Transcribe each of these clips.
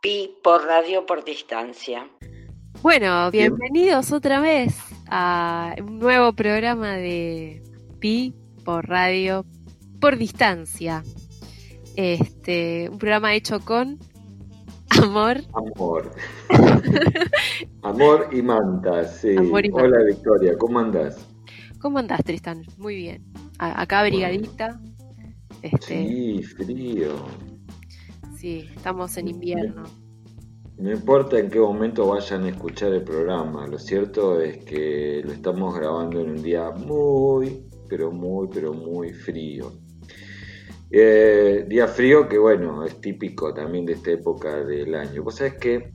Pi por radio por distancia. Bueno, bienvenidos otra vez a un nuevo programa de Pi por radio por distancia. Este, un programa hecho con amor. Amor. amor y manta, sí. Hola Victoria, ¿cómo andás? ¿Cómo andás, Tristan? Muy bien. acá abrigadita. Este, sí, frío. Sí, estamos en invierno. No importa en qué momento vayan a escuchar el programa, lo cierto es que lo estamos grabando en un día muy, pero muy, pero muy frío. Eh, día frío que bueno, es típico también de esta época del año. Vos sabés que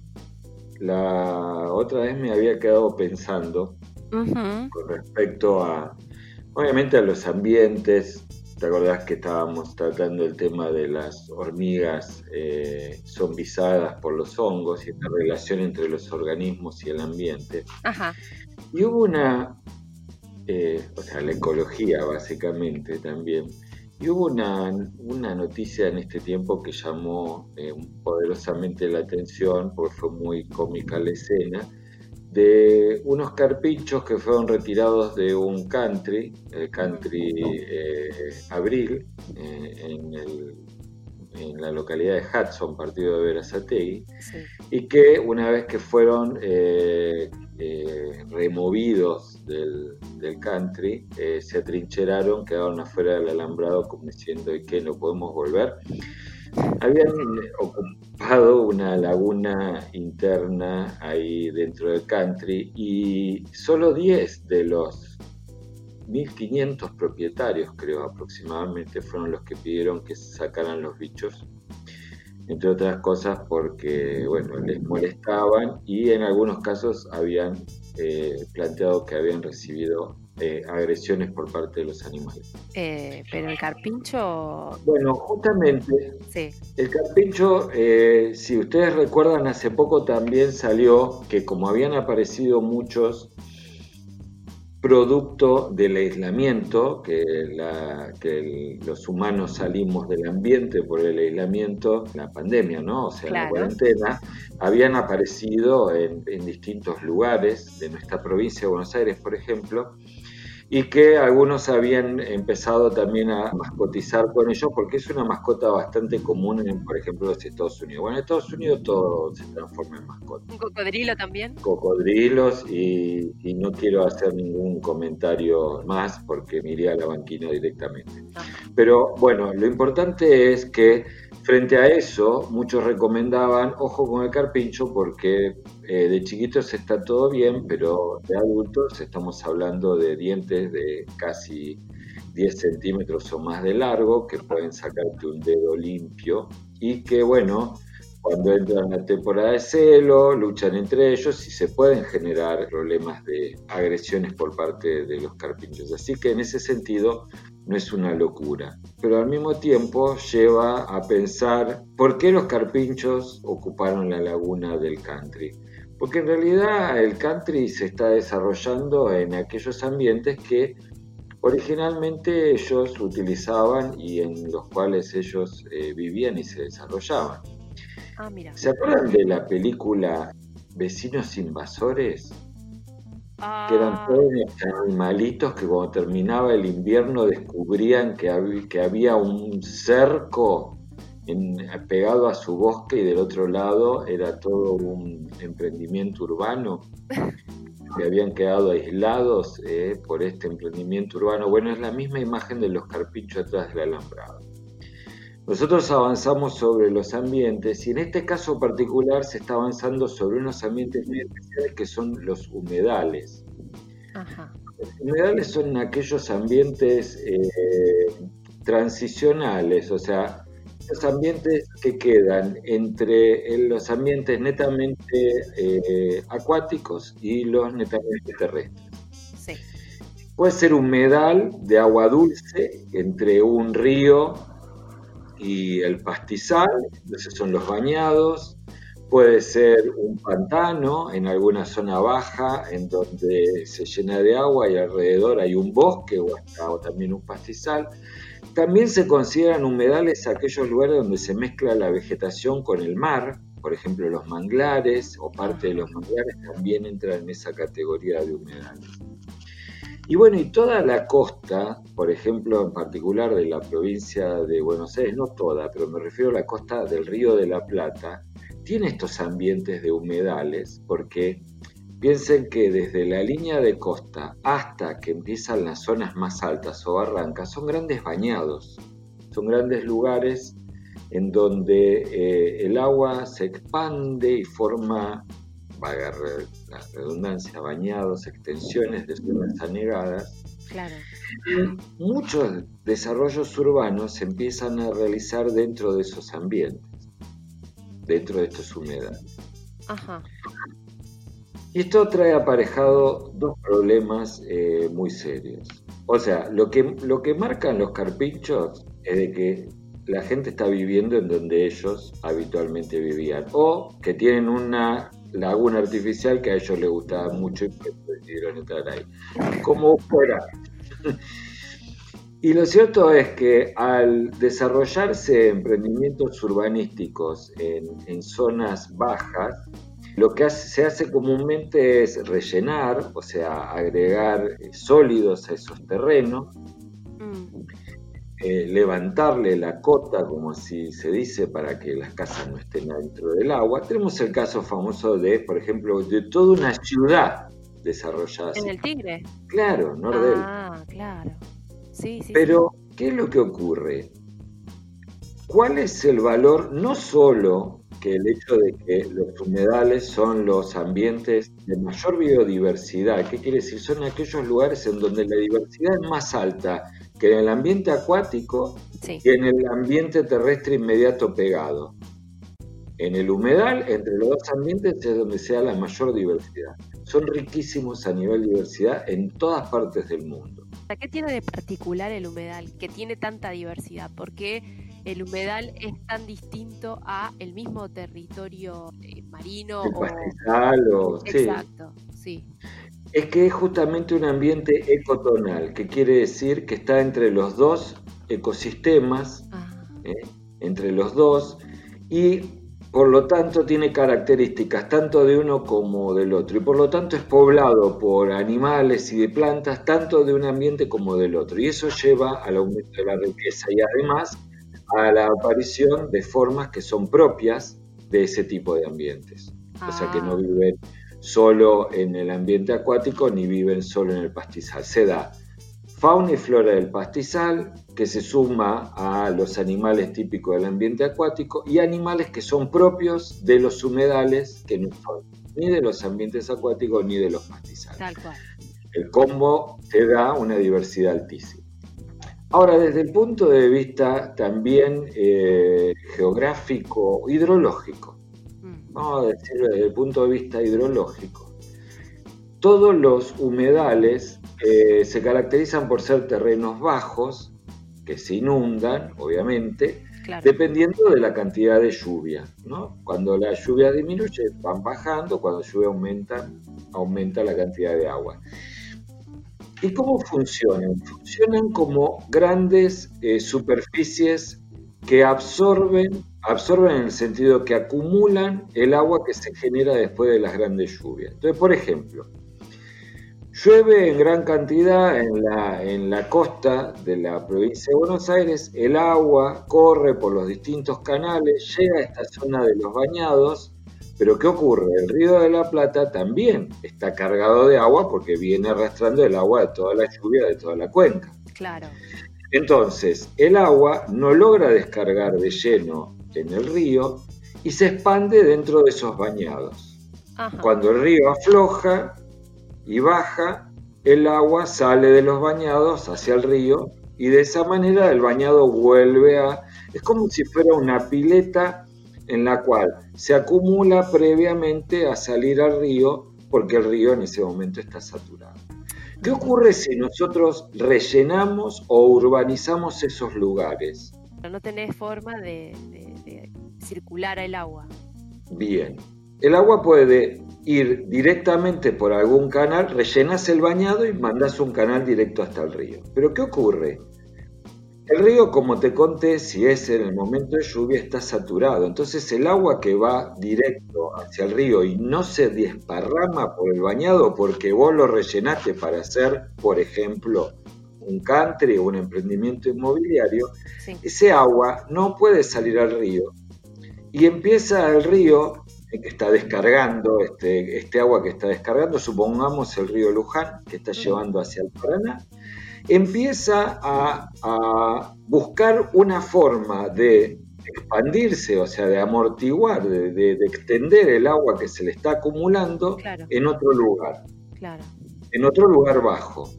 la otra vez me había quedado pensando con respecto a, obviamente a los ambientes, ¿Te acordás que estábamos tratando el tema de las hormigas eh, zombizadas por los hongos y esta relación entre los organismos y el ambiente? Ajá. Y hubo una, eh, o sea, la ecología básicamente también, y hubo una, una noticia en este tiempo que llamó eh, poderosamente la atención porque fue muy cómica la escena, de unos carpinchos que fueron retirados de un country, el country eh, Abril, eh, en, la localidad de Hudson, partido de Verazategui, y que una vez que fueron eh, removidos del, del country, se atrincheraron, quedaron afuera del alambrado como diciendo, ¿y qué? ¿No podemos volver? Habían ocupado una laguna interna ahí dentro del country y solo 10 de los 1500 propietarios, creo aproximadamente, fueron los que pidieron que sacaran los bichos. Entre otras cosas porque, bueno, les molestaban y en algunos casos habían eh, planteado que habían recibido eh, agresiones por parte de los animales. Eh, pero el carpincho... Bueno, justamente, sí. el carpincho, eh, si ustedes recuerdan, hace poco también salió que como habían aparecido muchos producto del aislamiento, que, la, que los humanos salimos del ambiente por el aislamiento, la pandemia, ¿no? O sea, la cuarentena, habían aparecido en, en distintos lugares de nuestra provincia de Buenos Aires, por ejemplo, y que algunos habían empezado también a mascotizar con ellos porque es una mascota bastante común en, por ejemplo, los Estados Unidos. Bueno, en Estados Unidos todo se transforma en mascota. ¿Un cocodrilo también? Cocodrilos y, no quiero hacer ningún comentario más porque me iría a la banquina directamente. Ah. Pero bueno, lo importante es que Frente a eso, muchos recomendaban, ojo con el carpincho, porque eh, de chiquitos está todo bien, pero de adultos estamos hablando de dientes de casi 10 centímetros o más de largo, que pueden sacarte un dedo limpio y que, bueno, cuando entran la temporada de celo, luchan entre ellos y se pueden generar problemas de agresiones por parte de los carpinchos. Así que en ese sentido no es una locura, pero al mismo tiempo lleva a pensar por qué los carpinchos ocuparon la laguna del country. Porque en realidad el country se está desarrollando en aquellos ambientes que originalmente ellos utilizaban y en los cuales ellos eh, vivían y se desarrollaban. Ah, ¿Se acuerdan de la película Vecinos Invasores? que eran ah. todos animalitos que cuando terminaba el invierno descubrían que, había, que había un cerco pegado a su bosque y del otro lado era todo un emprendimiento urbano que habían quedado aislados eh, por este emprendimiento urbano. Bueno, es la misma imagen de los carpinchos atrás del alambrado. Nosotros avanzamos sobre los ambientes y en este caso particular se está avanzando sobre unos ambientes muy especiales que son los humedales. Los humedales son aquellos ambientes eh, transicionales, o sea, los ambientes que quedan entre los ambientes netamente eh, acuáticos y los netamente terrestres. Puede ser humedal de agua dulce entre un río y el pastizal, esos son los bañados, puede ser un pantano en alguna zona baja en donde se llena de agua y alrededor hay un bosque o, o también un pastizal. También se consideran humedales aquellos lugares donde se mezcla la vegetación con el mar, por ejemplo los manglares o parte de los manglares también entran en esa categoría de humedales. Y bueno, y toda la costa, por ejemplo, en particular de la provincia de Buenos Aires, no toda, pero me refiero a la costa del Río de la Plata, tiene estos ambientes de humedales porque piensen que desde la línea de costa hasta que empiezan las zonas más altas o barrancas son grandes bañados, son grandes lugares en donde eh, el agua se expande y forma, valga la redundancia, bañados, extensiones de zonas anegadas. Claro. Muchos desarrollos urbanos se empiezan a realizar dentro de esos ambientes, dentro de estos humedales. Ajá. Y esto trae aparejado dos problemas eh, muy serios. O sea, lo que, lo que marcan los carpinchos es de que la gente está viviendo en donde ellos habitualmente vivían o que tienen una laguna artificial que a ellos les gustaba mucho y decidieron entrar ahí. Como fuera. Y lo cierto es que al desarrollarse emprendimientos urbanísticos en, en zonas bajas, lo que se hace comúnmente es rellenar, o sea, agregar sólidos a esos terrenos. Eh, levantarle la cota, como así se dice, para que las casas no estén dentro del agua. Tenemos el caso famoso de, por ejemplo, de toda una ciudad desarrollada. En el Tigre. Claro, Nordel. Ah, claro. Sí, sí. Pero, ¿qué es lo que ocurre? ¿Cuál es el valor no solo el hecho de que los humedales son los ambientes de mayor biodiversidad. ¿Qué quiere decir? Son aquellos lugares en donde la diversidad es más alta que en el ambiente acuático y en el ambiente terrestre inmediato pegado. En el humedal, entre los dos ambientes, es donde sea la mayor diversidad. Son riquísimos a nivel diversidad en todas partes del mundo. ¿Qué tiene de particular el humedal que tiene tanta diversidad? ¿Por qué el humedal es tan distinto a el mismo territorio eh, marino el pastizal o... Exacto, sí. Es que es justamente un ambiente ecotonal, que quiere decir que está entre los dos ecosistemas, ¿eh? entre los dos, y por lo tanto tiene características tanto de uno como del otro, y por lo tanto es poblado por animales y de plantas, tanto de un ambiente como del otro, y eso lleva al aumento de la riqueza y además a la aparición de formas que son propias de ese tipo de ambientes. O sea, que no ah. viven solo en el ambiente acuático ni viven solo en el pastizal. Se da fauna y flora del pastizal que se suma a los animales típicos del ambiente acuático y animales que son propios de los humedales que no son ni de los ambientes acuáticos ni de los pastizales. Tal cual. El combo te da una diversidad altísima. Ahora, desde el punto de vista también eh, geográfico, hidrológico. Vamos a decirlo desde el punto de vista hidrológico, todos los humedales eh, se caracterizan por ser terrenos bajos, que se inundan, obviamente, dependiendo de la cantidad de lluvia. Cuando la lluvia disminuye, van bajando, cuando la lluvia aumenta, aumenta la cantidad de agua. ¿Y cómo funcionan? Funcionan como grandes eh, superficies que absorben, absorben en el sentido que acumulan el agua que se genera después de las grandes lluvias. Entonces, por ejemplo, llueve en gran cantidad en la, en la costa de la provincia de Buenos Aires, el agua corre por los distintos canales, llega a esta zona de los bañados pero ¿qué ocurre? El río de la Plata también está cargado de agua porque viene arrastrando el agua de toda la lluvia de toda la cuenca. Claro. Entonces, el agua no logra descargar de lleno en el río y se expande dentro de esos bañados. Cuando el río afloja y baja, el agua sale de los bañados hacia el río y de esa manera el bañado vuelve a... Es como si fuera una pileta en la cual se acumula previamente a salir al río porque el río en ese momento está saturado. ¿Qué ocurre si nosotros rellenamos o urbanizamos esos lugares? No tenés forma de, circular el agua. Bien, el agua puede ir directamente por algún canal, rellenas el bañado y mandas un canal directo hasta el río. Pero ¿qué ocurre? El río, como te conté, si es en el momento de lluvia, está saturado. Entonces el agua que va directo hacia el río y no se desparrama por el bañado porque vos lo rellenaste para hacer, por ejemplo, un country o un emprendimiento inmobiliario, ese agua no puede salir al río. Y empieza el río eh, que está descargando, este, este agua que está descargando, supongamos el río Luján, que está llevando hacia el Paraná, empieza a, buscar una forma de expandirse, o sea, de amortiguar, de, extender el agua que se le está acumulando en otro lugar, en otro lugar bajo.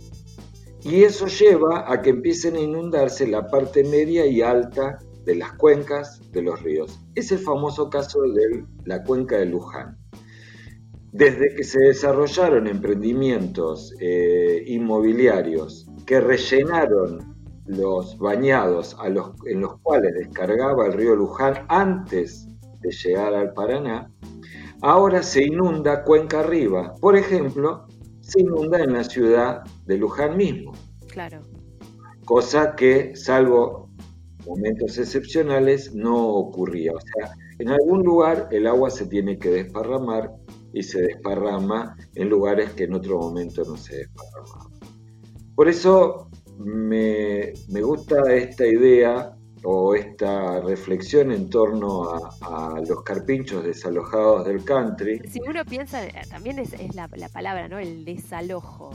Y eso lleva a que empiecen a inundarse la parte media y alta de las cuencas de los ríos. Es el famoso caso de la cuenca de Luján. Desde que se desarrollaron emprendimientos eh, inmobiliarios que rellenaron los bañados en los cuales descargaba el río Luján antes de llegar al Paraná, ahora se inunda cuenca arriba. Por ejemplo, se inunda en la ciudad de Luján mismo. Claro. Cosa que, salvo momentos excepcionales, no ocurría. O sea, en algún lugar el agua se tiene que desparramar y se desparrama en lugares que en otro momento no se desparramaba. Por eso me, gusta esta idea o esta reflexión en torno a, los carpinchos desalojados del country. Si uno piensa, eh, también es, la, palabra, ¿no? El desalojo.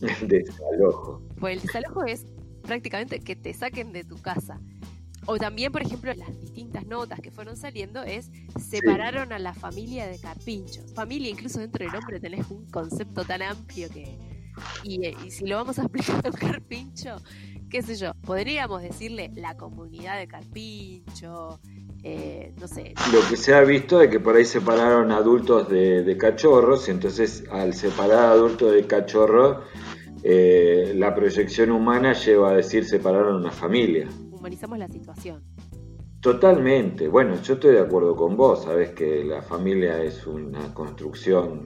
El desalojo. Pues el desalojo es prácticamente que te saquen de tu casa. O también, por ejemplo, las distintas notas que fueron saliendo es separaron a la familia de carpinchos. Familia, incluso dentro del nombre tenés un concepto tan amplio que, eh, y, si lo vamos a aplicar a un carpincho, qué sé yo, podríamos decirle la comunidad de carpincho, eh, no sé. Lo que se ha visto es que por ahí separaron adultos de, cachorros, y entonces al separar adultos de cachorros, eh, la proyección humana lleva a decir separaron una familia. Humanizamos la situación. Totalmente. Bueno, yo estoy de acuerdo con vos, sabes que la familia es una construcción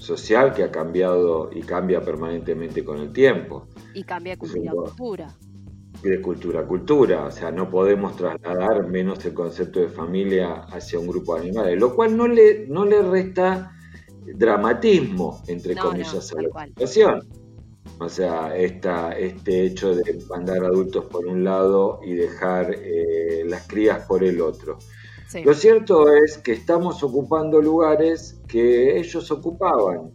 social que ha cambiado y cambia permanentemente con el tiempo. Y cambia cultura a cultura. De cultura a cultura, o sea, no podemos trasladar menos el concepto de familia hacia un grupo de animales, lo cual no le, no le resta dramatismo, entre comillas, a la situación. O sea, esta, este hecho de mandar adultos por un lado y dejar eh, las crías por el otro. Lo cierto es que estamos ocupando lugares que ellos ocupaban.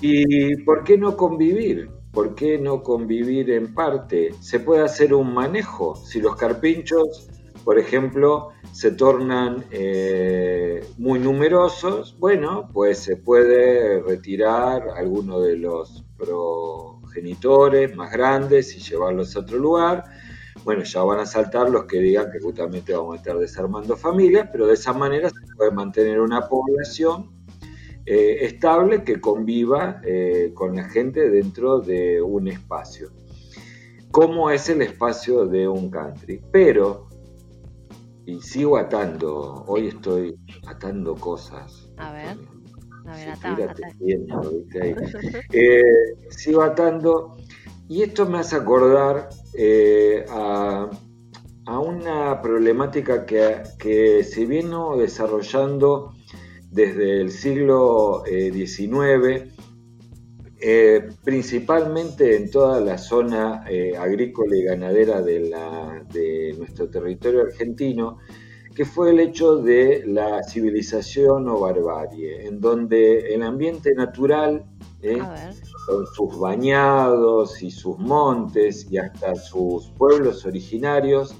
¿Y por qué no convivir? ¿Por qué no convivir en parte? Se puede hacer un manejo. Si los carpinchos, por ejemplo, se tornan eh, muy numerosos, bueno, pues se puede retirar alguno de los progenitores más grandes y llevarlos a otro lugar bueno, ya van a saltar los que digan que justamente vamos a estar desarmando familias, pero de esa manera se puede mantener una población eh, estable que conviva eh, con la gente dentro de un espacio. ¿Cómo es el espacio de un country? Pero, y sigo atando, hoy estoy atando cosas. A ver. A ver, eh, sigo atando y esto me hace acordar eh, a, una problemática que, se vino desarrollando desde el siglo XIX, eh, eh, principalmente en toda la zona agrícola y ganadera de, de nuestro territorio argentino, que fue el hecho de la civilización o barbarie, en donde el ambiente natural con sus bañados y sus montes y hasta sus pueblos originarios,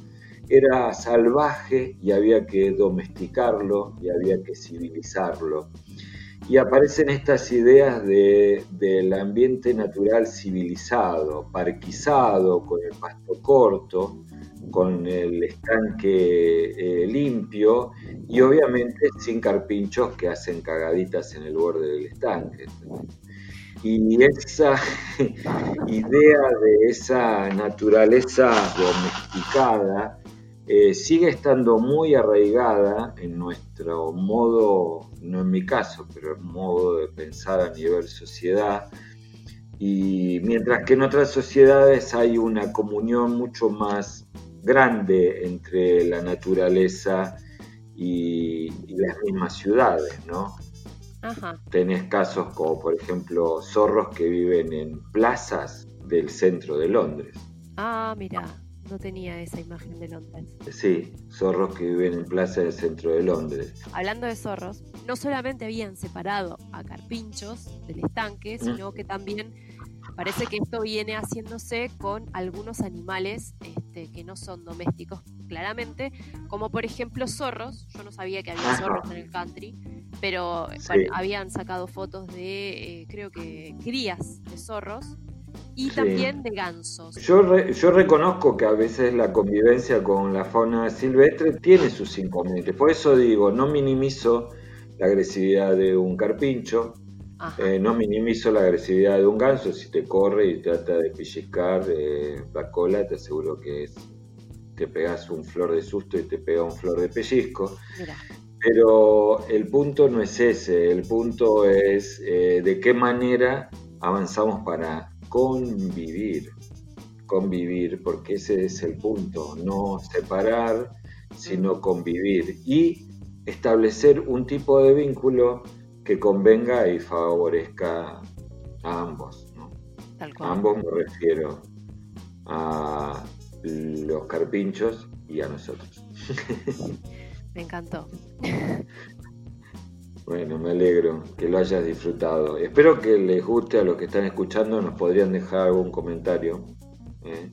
era salvaje y había que domesticarlo y había que civilizarlo. Y aparecen estas ideas del ambiente natural civilizado, parquizado, con el pasto corto, con el estanque eh, limpio y obviamente sin carpinchos que hacen cagaditas en el borde del estanque. Y esa idea de esa naturaleza domesticada eh, sigue estando muy arraigada en nuestro modo, no en mi caso, pero en modo de pensar a nivel sociedad, Y mientras que en otras sociedades hay una comunión mucho más grande entre la naturaleza y, las mismas ciudades, ¿no? Tenés casos como, por ejemplo, zorros que viven en plazas del centro de Londres. Ah, mira, no tenía esa imagen de Londres. Sí, zorros que viven en plazas del centro de Londres. Hablando de zorros, no solamente habían separado a carpinchos del estanque, mm. sino que también Parece que esto viene haciéndose con algunos animales este, que no son domésticos, claramente, como por ejemplo zorros. Yo no sabía que había zorros en el country, pero habían sacado fotos de, eh, creo que, crías de zorros y también de gansos. Yo, yo reconozco que a veces la convivencia con la fauna silvestre tiene sus inconvenientes. Por eso digo, no minimizo la agresividad de un carpincho, eh, no minimizo la agresividad de un ganso. Si te corre y trata de pellizcar eh, la cola, te aseguro que te pegas un flor de susto y te pega un flor de pellizco. Pero el punto no es ese, el punto es eh, de qué manera avanzamos para convivir, convivir, porque ese es el punto, no separar, sino convivir. Y establecer un tipo de vínculo que convenga y favorezca a ambos. A ambos me refiero a los carpinchos y a nosotros. Me encantó. Bueno, me alegro que lo hayas disfrutado. Espero que les guste a los que están escuchando. Nos podrían dejar algún comentario. ¿eh?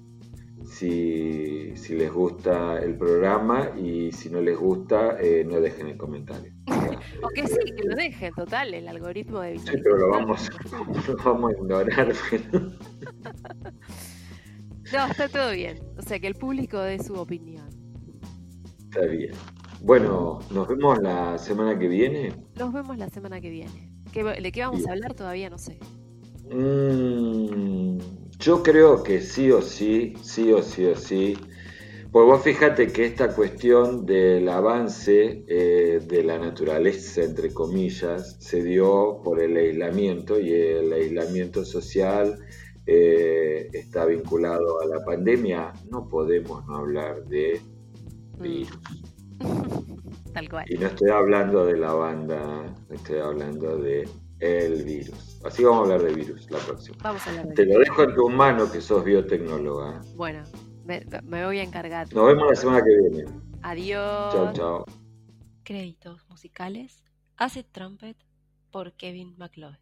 Si, les gusta el programa y si no les gusta, eh, no dejen el comentario. o que sí, que lo dejen, total, el algoritmo de Sí, pero lo vamos, vamos a ignorar. no, está todo bien. O sea, que el público dé su opinión. Está bien. Bueno, nos vemos la semana que viene. Nos vemos la semana que viene. ¿De qué vamos a hablar? Todavía no sé. Mm, yo creo que sí o sí, sí o sí o sí, pues vos fíjate que esta cuestión del avance eh, de la naturaleza, entre comillas, se dio por el aislamiento y el aislamiento social eh, está vinculado a la pandemia. No podemos no hablar de mm. virus. Tal cual. Y no estoy hablando de la banda, estoy hablando de el virus. Así vamos a hablar de virus la próxima. Vamos a hablar de Te lo dejo en tu mano que sos biotecnóloga. Bueno, me, voy a encargar. Nos vemos la semana que viene. Adiós. Chao, chao. Créditos musicales. Acid Trumpet por Kevin McLeod.